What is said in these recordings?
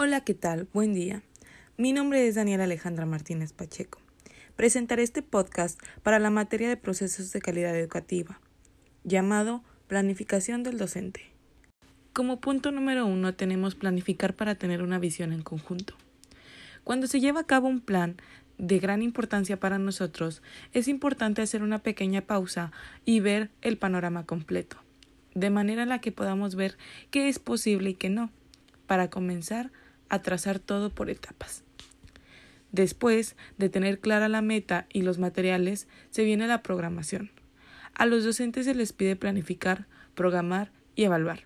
Hola, ¿qué tal? Buen día. Mi nombre es Daniela Alejandra Martínez Pacheco. Presentaré este podcast para la materia de procesos de calidad educativa, llamado Planificación del docente. Como punto número uno tenemos planificar para tener una visión en conjunto. Cuando se lleva a cabo un plan de gran importancia para nosotros, es importante hacer una pequeña pausa y ver el panorama completo, de manera en la que podamos ver qué es posible y qué no. Para comenzar, trazar todo por etapas. Después de tener clara la meta y los materiales, se viene la programación. A los docentes se les pide planificar, programar y evaluar.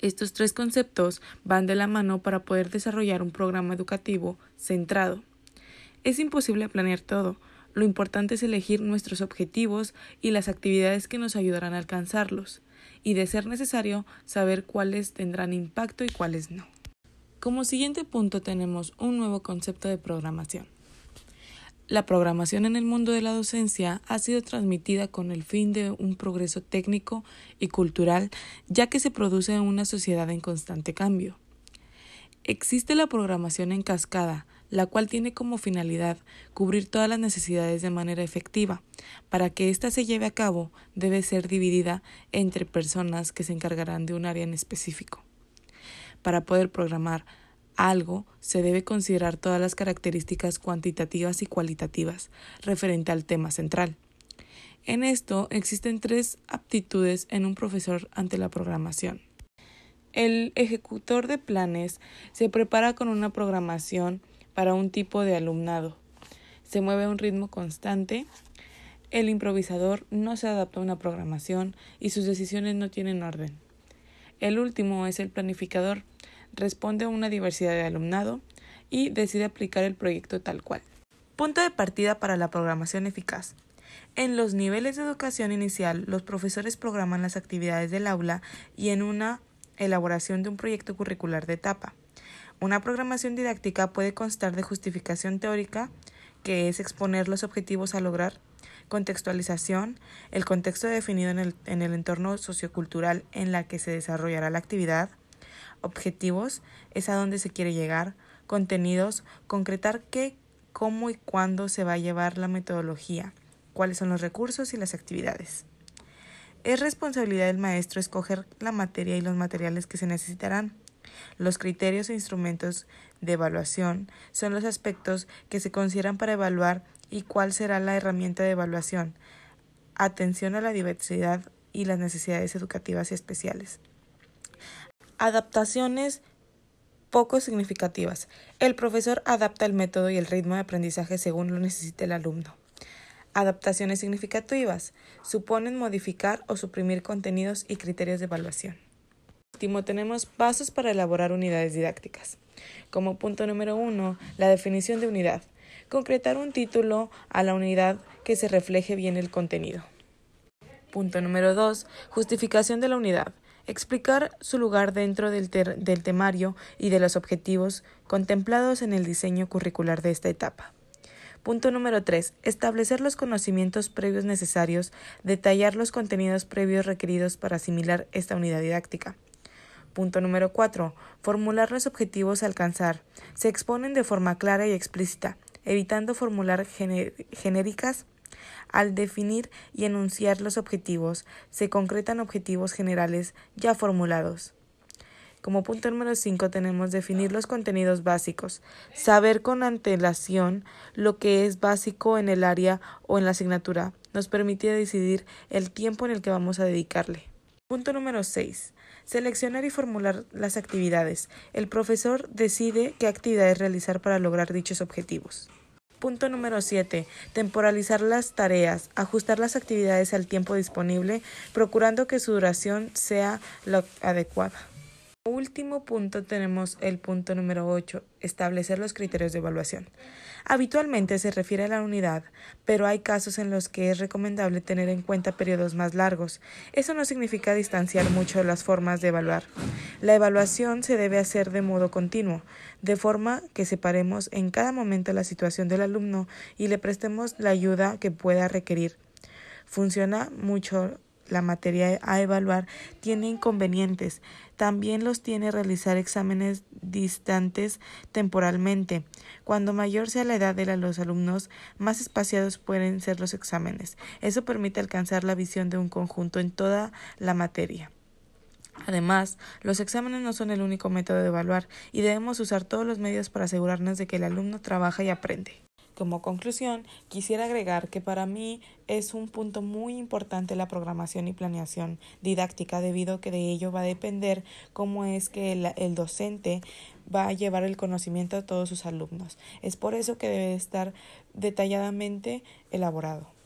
Estos tres conceptos van de la mano para poder desarrollar un programa educativo centrado. Es imposible planear todo, lo importante es elegir nuestros objetivos y las actividades que nos ayudarán a alcanzarlos, y de ser necesario saber cuáles tendrán impacto y cuáles no. Como siguiente punto tenemos un nuevo concepto de programación. La programación en el mundo de la docencia ha sido transmitida con el fin de un progreso técnico y cultural, ya que se produce en una sociedad en constante cambio. Existe la programación en cascada, la cual tiene como finalidad cubrir todas las necesidades de manera efectiva. Para que ésta se lleve a cabo, debe ser dividida entre personas que se encargarán de un área en específico. Para poder programar algo, se debe considerar todas las características cuantitativas y cualitativas referente al tema central. En esto existen tres aptitudes en un profesor ante la programación. El ejecutor de planes se prepara con una programación para un tipo de alumnado. Se mueve a un ritmo constante. El improvisador no se adapta a una programación y sus decisiones no tienen orden. El último es el planificador. Responde a una diversidad de alumnado y decide aplicar el proyecto tal cual. Punto de partida para la programación eficaz. En los niveles de educación inicial, los profesores programan las actividades del aula y en una elaboración de un proyecto curricular de etapa. Una programación didáctica puede constar de justificación teórica, que es exponer los objetivos a lograr, contextualización, el contexto definido en el, en el entorno sociocultural en la que se desarrollará la actividad, objetivos, es a dónde se quiere llegar, contenidos, concretar qué, cómo y cuándo se va a llevar la metodología, cuáles son los recursos y las actividades. Es responsabilidad del maestro escoger la materia y los materiales que se necesitarán. Los criterios e instrumentos de evaluación son los aspectos que se consideran para evaluar y cuál será la herramienta de evaluación. Atención a la diversidad y las necesidades educativas especiales. Adaptaciones poco significativas. El profesor adapta el método y el ritmo de aprendizaje según lo necesite el alumno. Adaptaciones significativas suponen modificar o suprimir contenidos y criterios de evaluación. Último, tenemos pasos para elaborar unidades didácticas. Como punto número uno, la definición de unidad concretar un título a la unidad que se refleje bien el contenido. Punto número 2. Justificación de la unidad. Explicar su lugar dentro del, temario y de los objetivos contemplados en el diseño curricular de esta etapa. Punto número 3. Establecer los conocimientos previos necesarios, detallar los contenidos previos requeridos para asimilar esta unidad didáctica. Punto número 4. Formular los objetivos a alcanzar. Se exponen de forma clara y explícita, evitando formular genéricas. Al definir y enunciar los objetivos, se concretan objetivos generales ya formulados. Como punto número 5 tenemos definir los contenidos básicos, saber con antelación lo que es básico en el área o en la asignatura, nos permite decidir el tiempo en el que vamos a dedicarle. Punto número 6. Seleccionar y formular las actividades. El profesor decide qué actividades realizar para lograr dichos objetivos. Punto número 7. Temporalizar las tareas. Ajustar las actividades al tiempo disponible, procurando que su duración sea la adecuada. Último punto tenemos el punto número 8, establecer los criterios de evaluación. Habitualmente se refiere a la unidad, pero hay casos en los que es recomendable tener en cuenta periodos más largos. Eso no significa distanciar mucho las formas de evaluar. La evaluación se debe hacer de modo continuo, de forma que separemos en cada momento la situación del alumno y le prestemos la ayuda que pueda requerir. Funciona mucho la materia a evaluar tiene inconvenientes. También los tiene realizar exámenes distantes temporalmente. Cuando mayor sea la edad de los alumnos, más espaciados pueden ser los exámenes. Eso permite alcanzar la visión de un conjunto en toda la materia. Además, los exámenes no son el único método de evaluar y debemos usar todos los medios para asegurarnos de que el alumno trabaja y aprende. Como conclusión, quisiera agregar que para mí es un punto muy importante la programación y planeación didáctica debido a que de ello va a depender cómo es que el, el, docente va a llevar el conocimiento a todos sus alumnos. Es por eso que debe estar detalladamente elaborado.